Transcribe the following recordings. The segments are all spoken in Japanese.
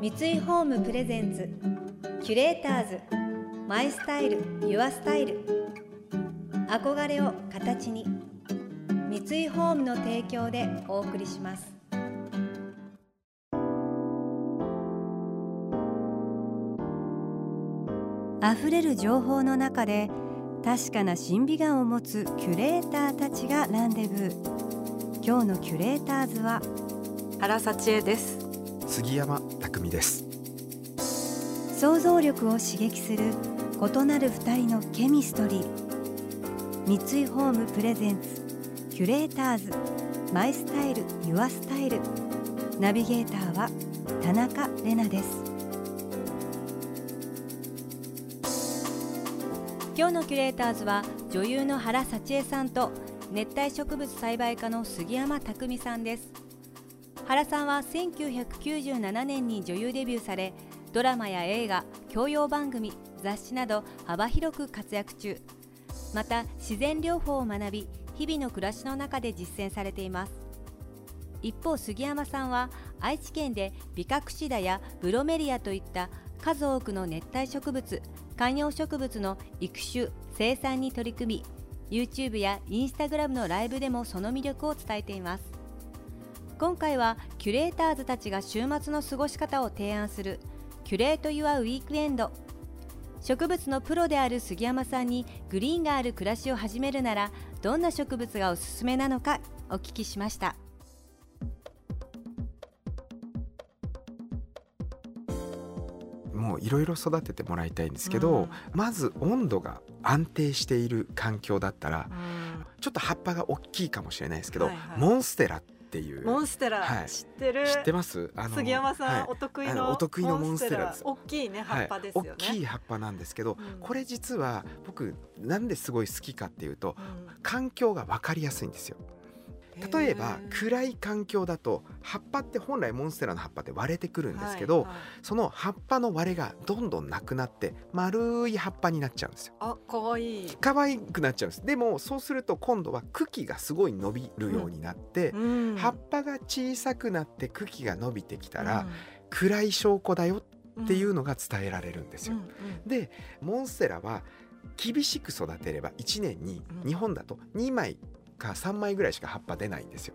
三井ホームプレゼンツキュレーターズマイスタイルユアスタイル。憧れを形に三井ホームの提供でお送りします。溢れる情報の中で確かな審美眼を持つキュレーターたちがランデブー。今日のキュレーターズは原幸恵です。杉山。匠です。想像力を刺激する異なる二人のケミストリー。三井ホームプレゼンツキュレーターズ。マイスタイルユアスタイル。ナビゲーターは田中れなです。今日のキュレーターズは女優の原幸恵さんと熱帯植物栽培家の杉山匠さんです。原さんは1997年に女優デビューされドラマや映画教養番組雑誌など幅広く活躍中。また自然療法を学び日々の暮らしの中で実践されています。一方杉山さんは愛知県でビカクシダやブロメリアといった数多くの熱帯植物観葉植物の育種生産に取り組み YouTube や Instagram のライブでもその魅力を伝えています。今回はキュレーターズたちが週末の過ごし方を提案するキュレート・ユア・ウィークエンド。植物のプロである杉山さんにグリーンがある暮らしを始めるならどんな植物がおすすめなのかお聞きしました。もういろいろ育ててもらいたいんですけど、うん、まず温度が安定している環境だったら、うん、ちょっと葉っぱが大きいかもしれないですけど、はいはい、モンステラっていう。モンステラ、はい、知ってる？知ってます？あの杉山さん、はい、お得意のお得意のモンステラです。大きいね葉っぱですよね、大きい葉っぱなんですけど、うん、これ実は僕なんですごい好きかっていうと、環境が分かりやすいんですよ例えば暗い環境だと葉っぱって本来モンステラの葉っぱって割れてくるんですけど、はいはい、その葉っぱの割れがどんどんなくなって丸い葉っぱになっちゃうんですよ。あ可愛い可愛くなっちゃうんです。でもそうすると今度は茎がすごい伸びるようになって、うん、葉っぱが小さくなって茎が伸びてきたら、うん、暗い証拠だよっていうのが伝えられるんですよ。でモンステラは厳しく育てれば1年に日本だと2枚か3枚ぐらいしか葉っぱ出ないんですよ。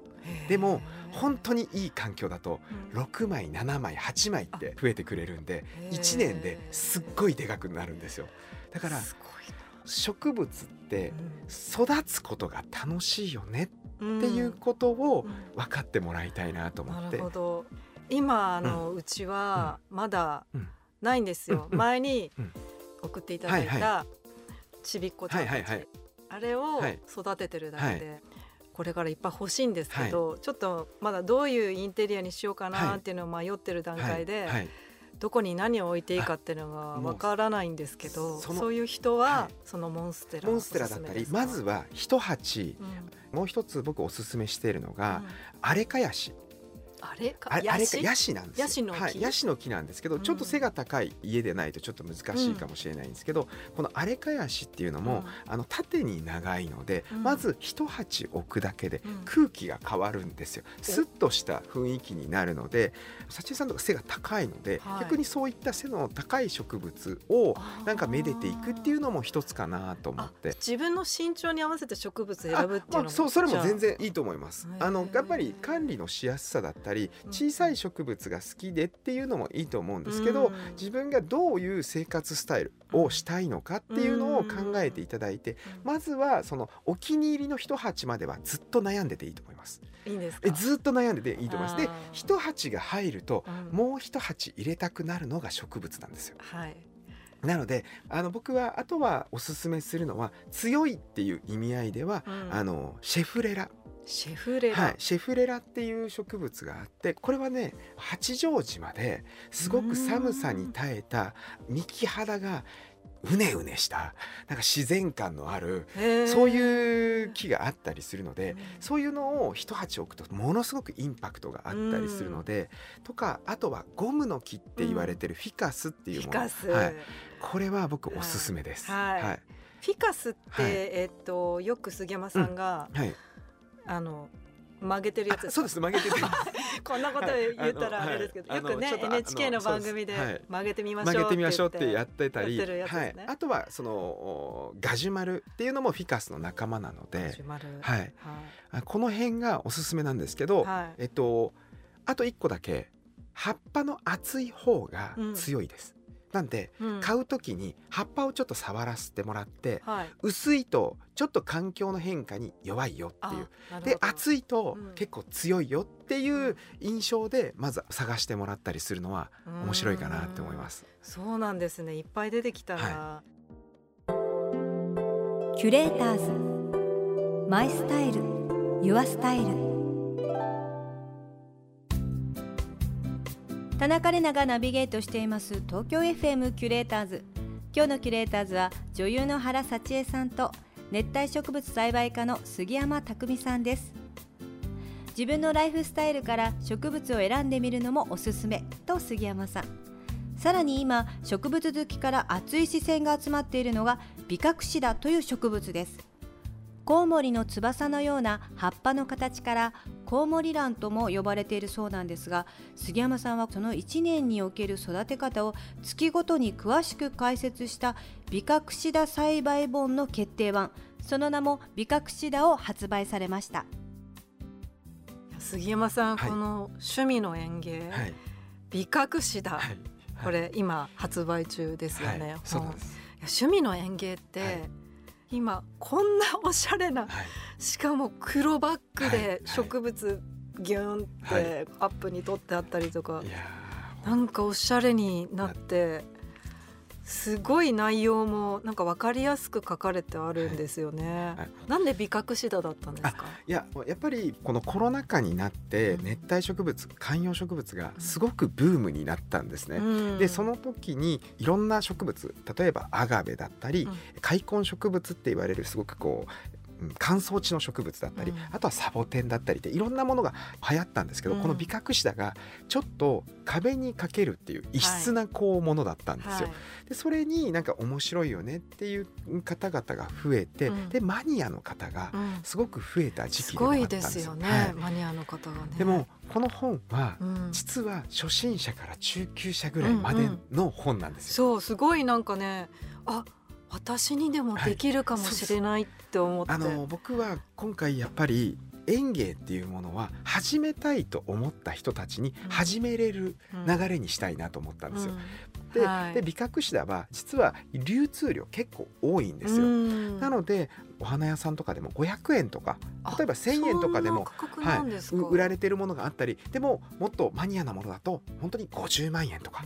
でも本当にいい環境だと6枚7枚8枚って増えてくれるんで1年ですっごいでかくなるんですよ。だから植物って育つことが楽しいよねっていうことを分かってもらいたいなと思って。今あの、うちはまだないんですよ、前に送っていただいたちびっこちゃんたち、あれを育ててるだけで、はい、これからいっぱい欲しいんですけど、はい、ちょっとまだどういうインテリアにしようかなっていうのを迷ってる段階で。どこに何を置いていいかっていうのがわからないんですけどそういう人はそのモンステラモンステラだったりまずは一鉢、うん、もう一つ僕おすすめしているのが、うん、アレカヤシあれか？あれかヤシ？なんですヤシの木、はい、ヤシの木なんですけど、ちょっと背が高い家でないとちょっと難しいかもしれないんですけど、うん、このアレカヤシっていうのも、うん、あの縦に長いので、うん、まず一鉢置くだけで空気が変わるんですよ、スッとした雰囲気になるので幸恵さんとか背が高いので、はい、逆にそういった背の高い植物をなんかめでていくっていうのも一つかなと思って。自分の身長に合わせて植物選ぶっていうのも、まあ、そうそれも全然いいと思います。あのやっぱり管理のしやすさだったり小さい植物が好きでっていうのもいいと思うんですけど、自分がどういう生活スタイルをしたいのかっていうのを考えていただいて、まずはそのお気に入りの一鉢まではずっと悩んでていいと思います。いいですえずっと悩んでていいと思います。で一鉢が入ると、もう一鉢入れたくなるのが植物なんですよ。はい。なのであの僕はあとはおすすめするのは強いっていう意味合いでは、うん、あのシェフレラシェフレラ、はい、シェフレラっていう植物があってこれはね八丈島ですごく寒さに耐えた幹肌がうねうねしたなんか自然感のあるそういう木があったりするのでそういうのを一鉢置くとものすごくインパクトがあったりするのでとかあとはゴムの木って言われてるフィカスっていうもの、はい、これは僕おすすめです。はい、はい、フィカスって、はい、えっとよく杉山さんが、うん。はいあの曲げてるやつそうです曲げてる こんなこと言ったらあれですけど、よくね NHK の番組で曲げてみましょう曲げてみましょうってやってたり、はい、あとはそのガジュマルっていうのもフィカスの仲間なので、はい、この辺がおすすめなんですけど、えっとあと一個だけ葉っぱの厚い方が強いです。なんで、うん、買う時に葉っぱをちょっと触らせてもらって、はい、薄いとちょっと環境の変化に弱いよっていう。で厚いと結構強いよっていう印象でまず探してもらったりするのは面白いかなって思います。うそうなんですね。いっぱい出てきたら、はい、キュレーターズ。マイスタイル。ユアスタイル田中玲奈がナビゲートしています。東京 FM キュレーターズ。今日のキュレーターズは女優の原幸恵さんと熱帯植物栽培家の杉山匠さんです。自分のライフスタイルから植物を選んでみるのもおすすめと杉山さん。さらに今植物好きから熱い視線が集まっているのがビカクシダという植物です。コウモリの翼のような葉っぱの形からコウモリランとも呼ばれているそうなんですが杉山さんはその1年における育て方を月ごとに詳しく解説したビカクシダ栽培本の決定版。その名もビカクシダを発売されました。杉山さん、はい、この趣味の園芸、はい、ビカクシダ、はい、これ今発売中ですよね、趣味の園芸って、今こんなおしゃれな、はい、しかも黒バッグで植物ギュンってアップに取ってあったりとか、はい、なんかおしゃれになってすごい内容もなんか分かりやすく書かれてあるんですよね。はい、なんで美覚シダだったんですか？いややっぱりこのコロナ禍になって熱帯植物、観葉植物がすごくブームになったんですね。うん、でその時にいろんな植物例えばアガベだったり、うん、開墾植物って言われるすごくこう乾燥地の植物だったり、うん、あとはサボテンだったりっていろんなものが流行ったんですけど、うん、このビカクシダがちょっと壁にかけるっていう異質なこうものだったんですよ。はい、でそれになんか面白いよねっていう方々が増えて、うん、でマニアの方がすごく増えた時期でもあったんですよ。ね。はい、マニアの方がね。でもこの本は、実は初心者から中級者ぐらいまでの本なんですよ。そうすごいなんかねあ私にでもできるかもしれないって思って、はい、あの僕は今回やっぱり園芸っていうものは始めたいと思った人たちに始めれる流れにしたいなと思ったんですよ。うん。うん、ではい、で美覚シダは実は流通量結構多いんですよ。なのでお花屋さんとかでも500円とか例えば1,000円とかでもはい、売られてるものがあったりでももっとマニアなものだと本当に50万円とか。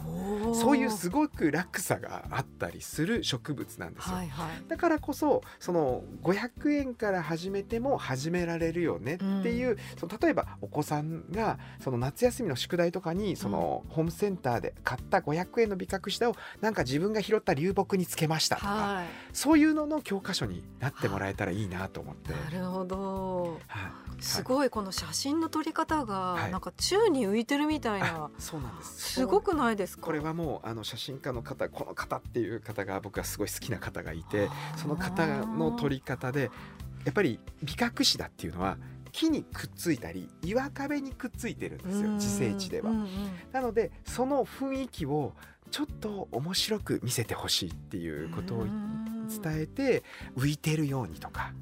そういうすごく落差があったりする植物なんですよ。はいはい、だからこそその500円から始めても始められるよねっていう、うん、その例えばお子さんがその夏休みの宿題とかにそのホームセンターで買った500円の美覚下をなんか自分が拾った流木につけましたとか、はい、そういうのの教科書になってもらえたらいいなと思って。なるほど、はい、すごいこの写真の撮り方がなんか宙に浮いてるみたいな、はい、そうなんです。すごくないですか？これはもうあの写真家の方この方っていう方が僕はすごい好きな方がいてその方の撮り方でやっぱり美覚師だっていうのは木にくっついたり岩壁にくっついてるんですよ自生地では。なのでその雰囲気をちょっと面白く見せてほしいっていうことを伝えて浮いてるようにとか。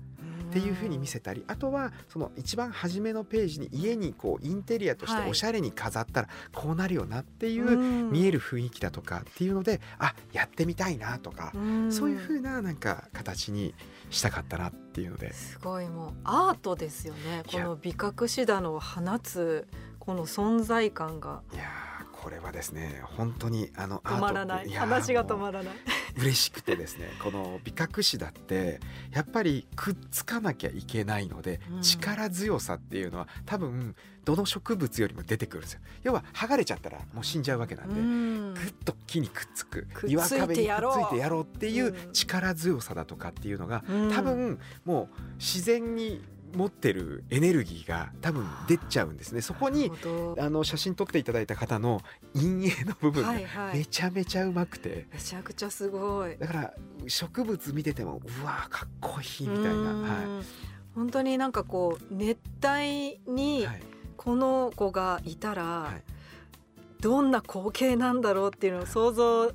っていうふうに見せたりあとはその一番初めのページに家にこうインテリアとしておしゃれに飾ったらこうなるよなっていう見える雰囲気だとかっていうのであやってみたいなとかそういうふうななんか形にしたかったなっていうので。すごいもうアートですよね。この美覚シダの放つこの存在感が。いやこれはですね本当にあの止まらない。話が止まらない。嬉しくてですね この美覚師だってやっぱりくっつかなきゃいけないので、うん、力強さっていうのは多分どの植物よりも出てくるんですよ。要は剥がれちゃったらもう死んじゃうわけなんで、うん、ぐっと木にくっつく岩壁にくっついてやろうっていう力強さだとかっていうのが、うん、多分もう自然に持ってるエネルギーが多分出ちゃうんですね。そこにあの写真撮っていただいた方の陰影の部分がめちゃめちゃうまくて、はいはい、めちゃくちゃすごい。だから植物見ててもうわかっこいいみたいな、はい、本当になんかこう熱帯にこの子がいたら、はい、どんな光景なんだろうっていうのを想像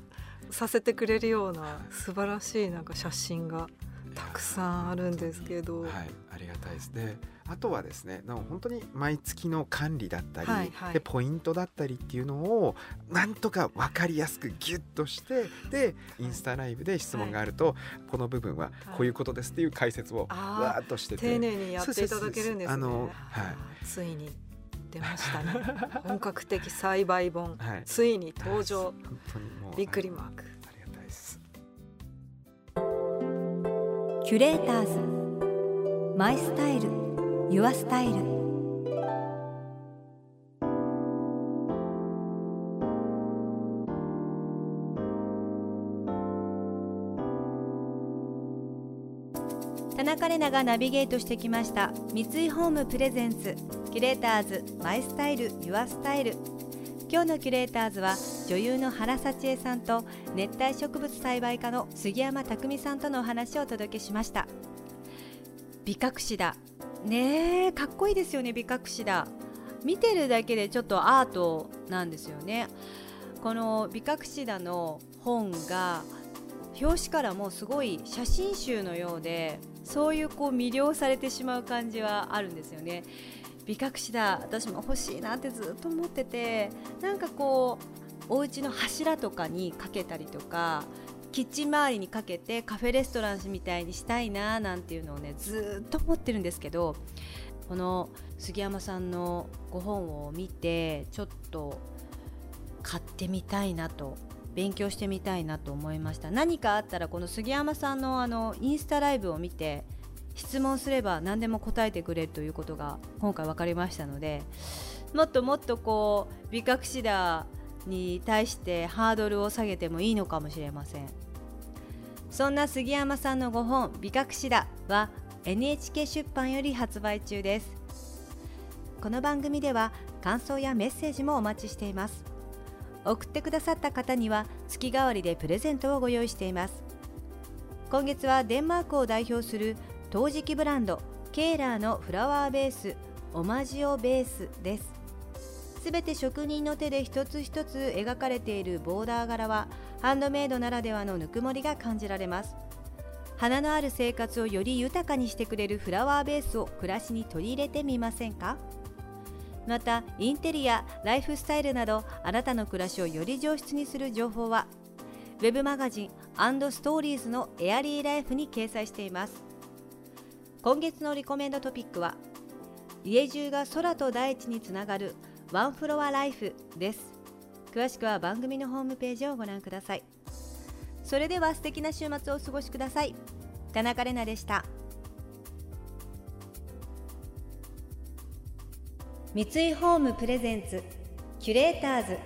させてくれるような素晴らしいなんか写真がたくさんあるんですけど。はい、ありがたいです。ね。あとはですね本当に毎月の管理だったり、はいはい、でポイントだったりっていうのをなんとか分かりやすくギュッとしてでインスタライブで質問があると、はい、この部分はこういうことですっていう解説をわーっとしてて。丁寧にやっていただけるんですね。あのはい、ついに出ましたね。本格的栽培本、はい、ついに登場、本当にもうびっくりマーク、 Curators。My Style。Your Style。田中玲奈がナビゲートしてきました。三井ホーム presents。Curators。My Style。Your Style。今日のキュレーターズは女優の原幸恵さんと熱帯植物栽培家の杉山匠さんとのお話をお届けしました。美隠しだねえかっこいいですよね美隠しだ見てるだけでちょっとアートなんですよね。この美隠しだの本が表紙からもすごい写真集のようでそういうこう魅了されてしまう感じはあるんですよね。美隠しだ私も欲しいなってずっと思っててなんかこうお家の柱とかにかけたりとかキッチン周りにかけてカフェレストランみたいにしたいななんていうのをねずっと思ってるんですけどこの杉山さんのご本を見てちょっと買ってみたいなと勉強してみたいなと思いました。何かあったらこの杉山さんのあのインスタライブを見て質問すれば何でも答えてくれるということが今回分かりましたのでもっともっとこう美隠しだに対してハードルを下げてもいいのかもしれません。そんな杉山さんのご本「美隠しだ」は NHK 出版より発売中です。この番組では感想やメッセージもお待ちしています。送ってくださった方には月替わりでプレゼントをご用意しています。今月はデンマークを代表する陶磁器ブランドケーラーのフラワーベースオマジオベースです。すべて職人の手で一つ一つ描かれているボーダー柄はハンドメイドならではのぬくもりが感じられます。花のある生活をより豊かにしてくれるフラワーベースを暮らしに取り入れてみませんか？またインテリアライフスタイルなどあなたの暮らしをより上質にする情報は web マガジンストーリーズのエアリーライフに掲載しています。今月のリコメンドトピックは家中が空と大地につながるワンフロアライフです。詳しくは番組のホームページをご覧ください。それでは素敵な週末をお過ごしください。田中れなでした。三井ホームプレゼンツキュレーターズ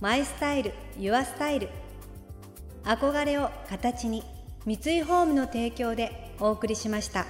マイスタイルユアスタイル。憧れを形に三井ホームの提供でお送りしました。